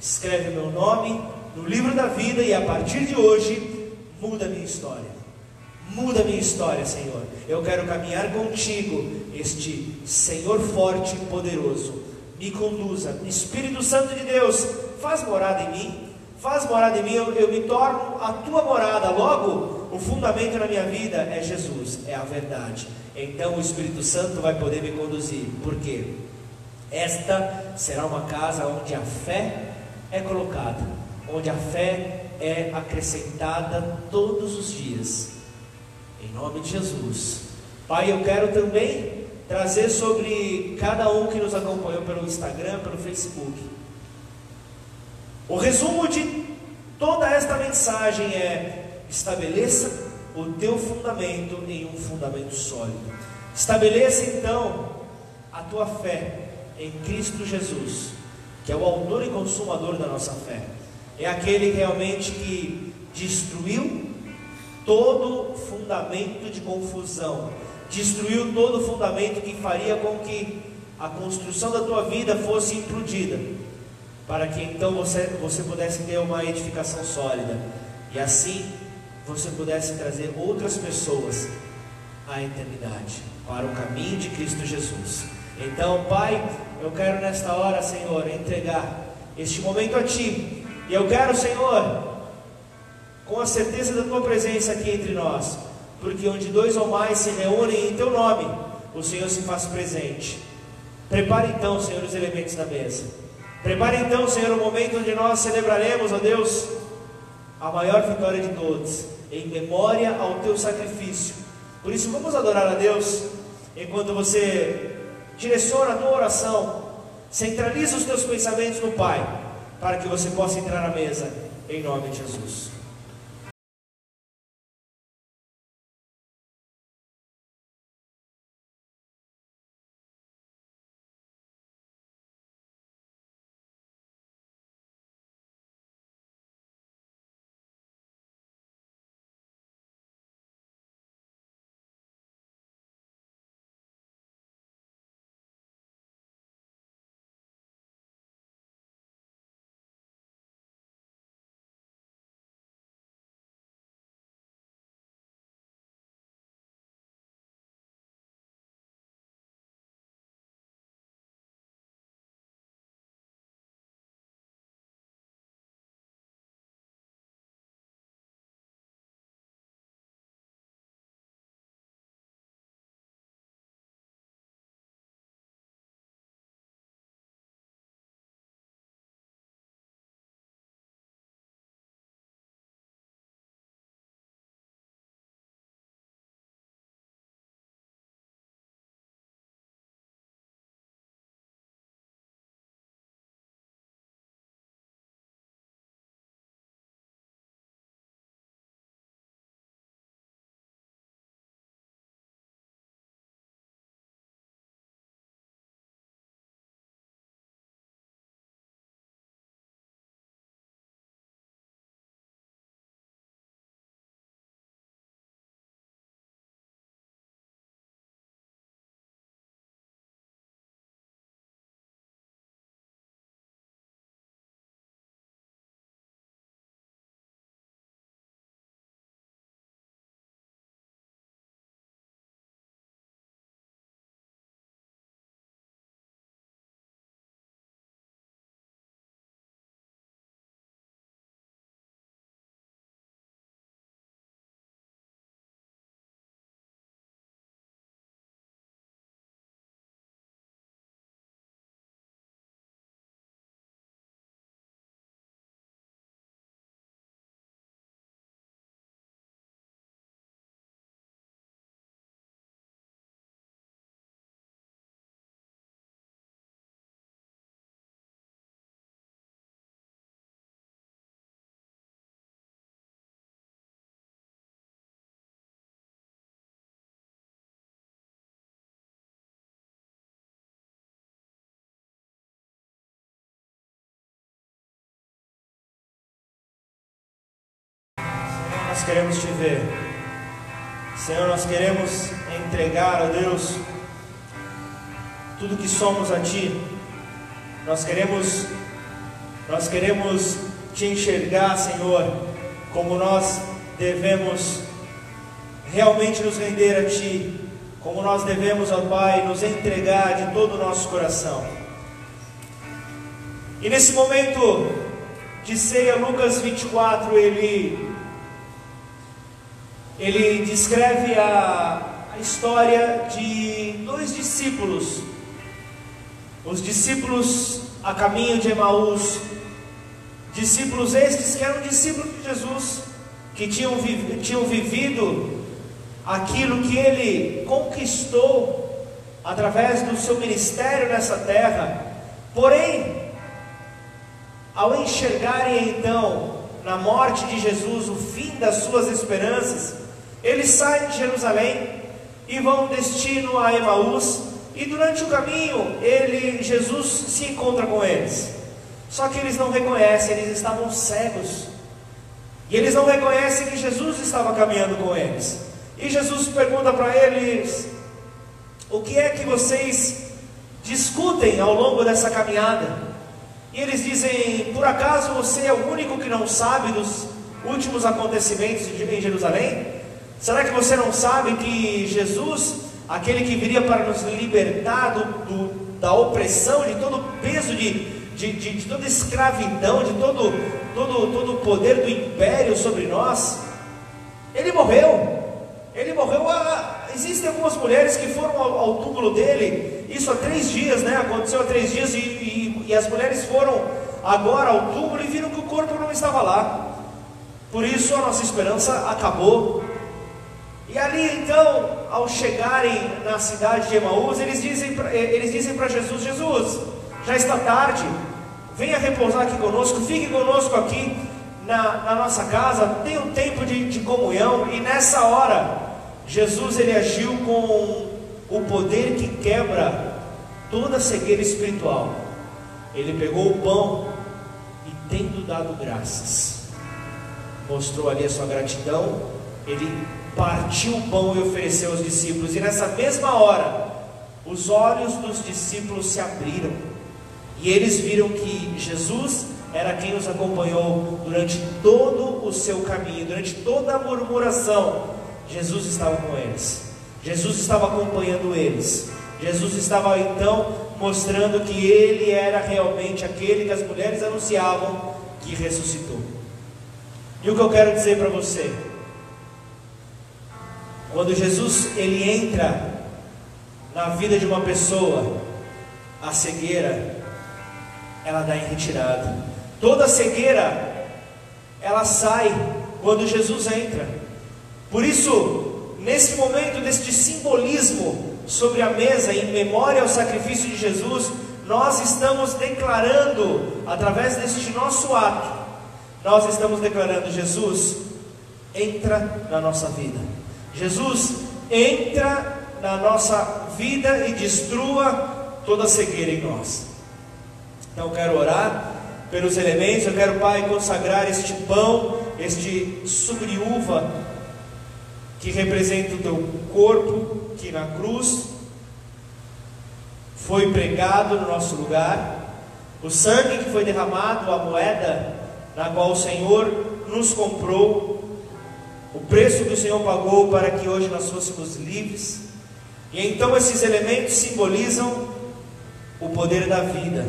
Escreve meu nome no livro da vida e a partir de hoje muda a minha história. Muda a minha história, Senhor. Eu quero caminhar contigo, este Senhor forte e poderoso. Me conduza, Espírito Santo de Deus, faz morada em mim, faz morada em mim, eu, eu me torno a tua morada. Logo, o fundamento na minha vida é Jesus, é a verdade. Então o Espírito Santo vai poder me conduzir, porque esta será uma casa onde a fé é colocada onde a fé é acrescentada todos os dias. Em nome de Jesus. Pai, eu quero também trazer sobre cada um que nos acompanhou pelo Instagram, pelo Facebook. O resumo de toda esta mensagem é: estabeleça o teu fundamento em um fundamento sólido. Estabeleça então a tua fé em Cristo Jesus, que é o autor e consumador da nossa fé é aquele realmente que destruiu todo fundamento de confusão, destruiu todo fundamento que faria com que a construção da tua vida fosse implodida, para que então você, você pudesse ter uma edificação sólida. E assim você pudesse trazer outras pessoas à eternidade, para o caminho de Cristo Jesus. Então, Pai, eu quero nesta hora, Senhor, entregar este momento a Ti, e eu quero, Senhor, com a certeza da Tua presença aqui entre nós, porque onde dois ou mais se reúnem em Teu nome, o Senhor se faz presente. Prepare então, Senhor, os elementos da mesa. Prepare então, Senhor, o momento onde nós celebraremos, ó Deus, a maior vitória de todos, em memória ao Teu sacrifício. Por isso, vamos adorar a Deus enquanto você direciona a tua oração, centraliza os teus pensamentos no Pai, para que você possa entrar na mesa, em nome de Jesus. Nós queremos te ver. Senhor, nós queremos entregar a Deus tudo que somos a Ti. Nós queremos, nós queremos te enxergar, Senhor, como nós devemos realmente nos render a Ti, como nós devemos, ó Pai, nos entregar de todo o nosso coração. E nesse momento de ceia, Lucas 24, ele ele descreve a, a história de dois discípulos, os discípulos a caminho de Emaús, discípulos estes que eram discípulos de Jesus, que tinham, vi, tinham vivido aquilo que ele conquistou através do seu ministério nessa terra, porém, ao enxergarem então na morte de Jesus o fim das suas esperanças, eles saem de Jerusalém e vão destino a Emaús, e durante o caminho, ele, Jesus se encontra com eles. Só que eles não reconhecem, eles estavam cegos. E eles não reconhecem que Jesus estava caminhando com eles. E Jesus pergunta para eles: o que é que vocês discutem ao longo dessa caminhada? E eles dizem: Por acaso você é o único que não sabe dos últimos acontecimentos em Jerusalém? Será que você não sabe que Jesus, aquele que viria para nos libertar do, do, da opressão, de todo o peso de, de, de, de toda escravidão, de todo, todo, todo o poder do império sobre nós, ele morreu. Ele morreu. Ah, existem algumas mulheres que foram ao, ao, túmulo dele, isso há três dias, né? Aconteceu há três dias, e, e, e as mulheres foram agora ao túmulo e viram que o corpo não estava lá. Por isso a nossa esperança acabou. E ali então, ao chegarem na cidade de Emaús, eles dizem para eles dizem para Jesus: Jesus, já está tarde, venha repousar aqui conosco, fique conosco aqui na, na nossa casa, tenha um tempo de, de comunhão. E nessa hora, Jesus ele agiu com o poder que quebra toda cegueira espiritual. Ele pegou o pão e, tendo dado graças, mostrou ali a sua gratidão. Ele partiu o pão e ofereceu aos discípulos, e nessa mesma hora, os olhos dos discípulos se abriram, e eles viram que Jesus era quem os acompanhou durante todo o seu caminho, durante toda a murmuração. Jesus estava com eles, Jesus estava acompanhando eles, Jesus estava então mostrando que ele era realmente aquele que as mulheres anunciavam que ressuscitou. E o que eu quero dizer para você? Quando Jesus ele entra na vida de uma pessoa, a cegueira ela dá em retirada. Toda cegueira ela sai quando Jesus entra. Por isso, nesse momento deste simbolismo sobre a mesa em memória ao sacrifício de Jesus, nós estamos declarando através deste nosso ato, nós estamos declarando Jesus entra na nossa vida. Jesus entra na nossa vida e destrua toda cegueira em nós. Então eu quero orar pelos elementos, eu quero, Pai, consagrar este pão, este suco de uva, que representa o teu corpo, que na cruz foi pregado no nosso lugar, o sangue que foi derramado, a moeda na qual o Senhor nos comprou o preço que o Senhor pagou para que hoje nós fôssemos livres. E então esses elementos simbolizam o poder da vida,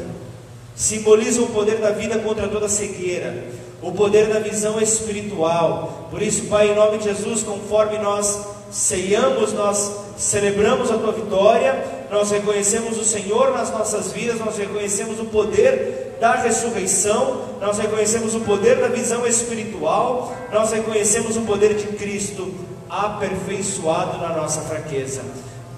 simbolizam o poder da vida contra toda cegueira, o poder da visão espiritual. Por isso, Pai, em nome de Jesus, conforme nós ceiamos, nós celebramos a tua vitória, nós reconhecemos o Senhor nas nossas vidas, nós reconhecemos o poder da ressurreição, nós reconhecemos o poder da visão espiritual, nós reconhecemos o poder de Cristo aperfeiçoado na nossa fraqueza.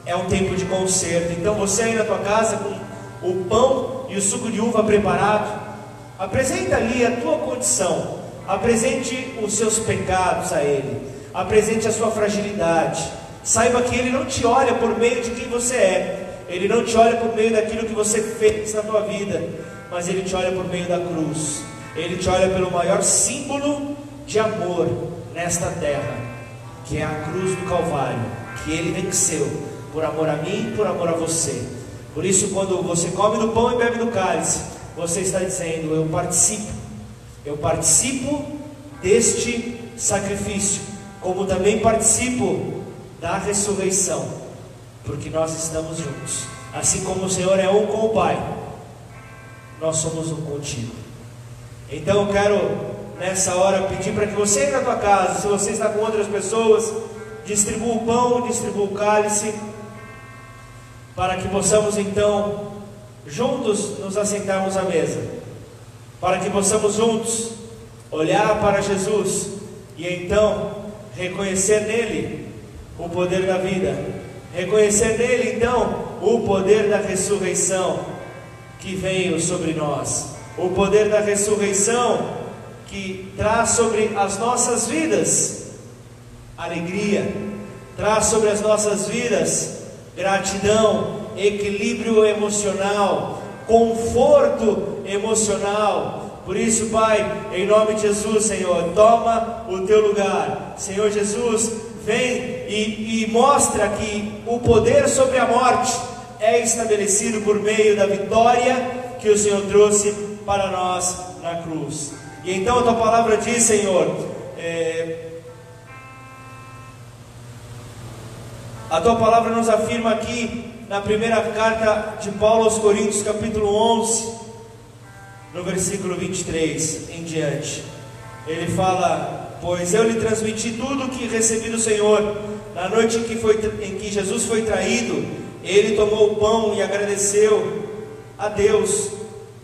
É um tempo de conserto. Então você aí na tua casa com o pão e o suco de uva preparado, apresenta ali a tua condição, apresente os seus pecados a Ele, apresente a sua fragilidade. Saiba que Ele não te olha por meio de quem você é, Ele não te olha por meio daquilo que você fez na tua vida, mas Ele te olha por meio da cruz. Ele te olha pelo maior símbolo de amor nesta terra, que é a cruz do Calvário, que Ele venceu por amor a mim e por amor a você. Por isso, quando você come do pão e bebe do cálice, você está dizendo: Eu participo, eu participo deste sacrifício, como também participo da ressurreição, porque nós estamos juntos. Assim como o Senhor é um com o Pai, nós somos um contigo. Então eu quero nessa hora pedir para que você na tua casa, se você está com outras pessoas, distribua o pão, distribua o cálice, para que possamos então juntos nos assentarmos à mesa, para que possamos juntos olhar para Jesus e então reconhecer nele o poder da vida, reconhecer nele então o poder da ressurreição que veio sobre nós, o poder da ressurreição que traz sobre as nossas vidas alegria, traz sobre as nossas vidas gratidão, equilíbrio emocional, conforto emocional. Por isso, Pai, em nome de Jesus, Senhor, toma o teu lugar. Senhor Jesus, vem e, e mostra que o poder sobre a morte é estabelecido por meio da vitória que o Senhor trouxe para nós na cruz. E então a tua palavra diz, Senhor, é, a tua palavra nos afirma aqui na primeira carta de Paulo aos Coríntios, capítulo 11, no versículo 23 em diante. Ele fala: Pois eu lhe transmiti tudo o que recebi do Senhor. Na noite em que, foi, em que Jesus foi traído, ele tomou o pão e agradeceu a Deus.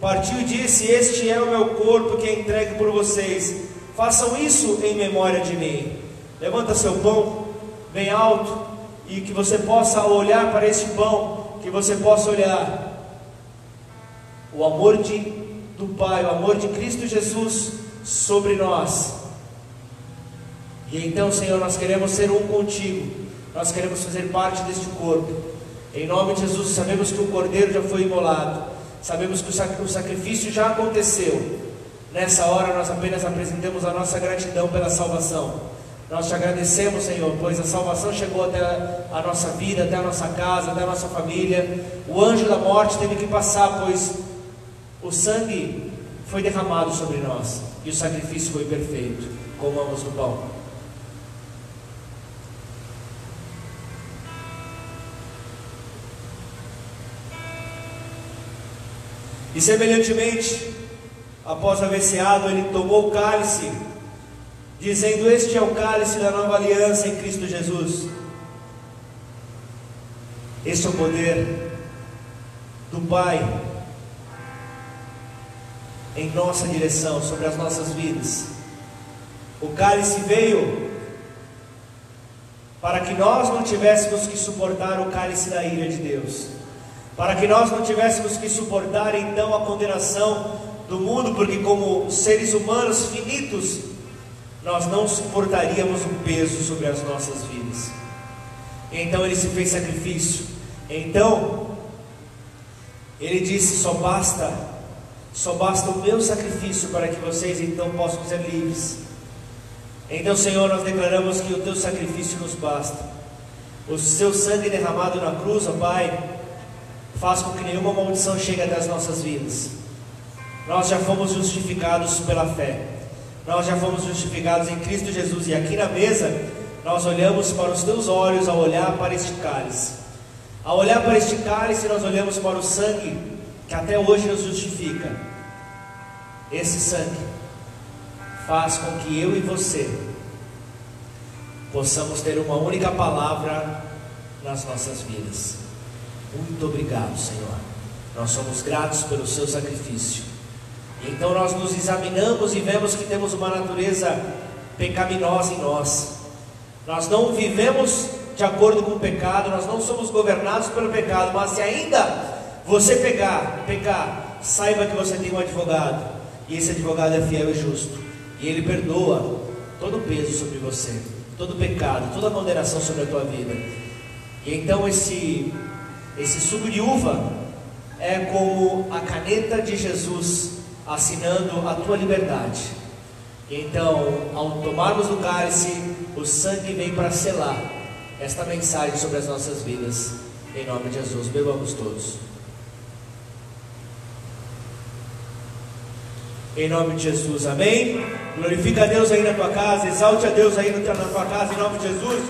Partiu e disse: Este é o meu corpo que é entregue por vocês. Façam isso em memória de mim. Levanta seu pão bem alto e que você possa olhar para este pão, que você possa olhar o amor de, do Pai, o amor de Cristo Jesus sobre nós. E então, Senhor, nós queremos ser um contigo, nós queremos fazer parte deste corpo. Em nome de Jesus, sabemos que o cordeiro já foi imolado, sabemos que o sacrifício já aconteceu. Nessa hora, nós apenas apresentamos a nossa gratidão pela salvação. Nós te agradecemos, Senhor, pois a salvação chegou até a nossa vida, até a nossa casa, até a nossa família. O anjo da morte teve que passar, pois o sangue foi derramado sobre nós e o sacrifício foi perfeito. Comamos do pão. E semelhantemente, após haver ceado, ele tomou o cálice dizendo: Este é o cálice da nova aliança em Cristo Jesus. Este é o poder do Pai em nossa direção, sobre as nossas vidas. O cálice veio para que nós não tivéssemos que suportar o cálice da ira de Deus, para que nós não tivéssemos que suportar então a condenação do mundo, porque como seres humanos finitos, nós não suportaríamos o peso sobre as nossas vidas. Então ele se fez sacrifício. Então ele disse: só basta, só basta o meu sacrifício para que vocês então possam ser livres. Então, Senhor, nós declaramos que o teu sacrifício nos basta. O seu sangue derramado na cruz, ó Pai, faz com que nenhuma maldição chegue até as nossas vidas. Nós já fomos justificados pela fé nós já fomos justificados em Cristo Jesus, e aqui na mesa nós olhamos para os teus olhos ao olhar para este cálice. Ao olhar para este cálice, nós olhamos para o sangue que até hoje nos justifica. Esse sangue faz com que eu e você possamos ter uma única palavra nas nossas vidas. Muito obrigado, Senhor. Nós somos gratos pelo seu sacrifício. Então nós nos examinamos e vemos que temos uma natureza pecaminosa em nós. Nós não vivemos de acordo com o pecado, nós não somos governados pelo pecado, mas se ainda você pegar, pecar, saiba que você tem um advogado, e esse advogado é fiel e justo, e ele perdoa todo o peso sobre você, todo o pecado, toda a condenação sobre a tua vida. E então esse esse suco de uva é como a caneta de Jesus assinando a tua liberdade. Então, ao tomarmos o cálice, o sangue vem para selar esta mensagem sobre as nossas vidas. Em nome de Jesus, bebamos todos. Em nome de Jesus, amém. Glorifica a Deus aí na tua casa, exalte a Deus aí na tua casa, em nome de Jesus.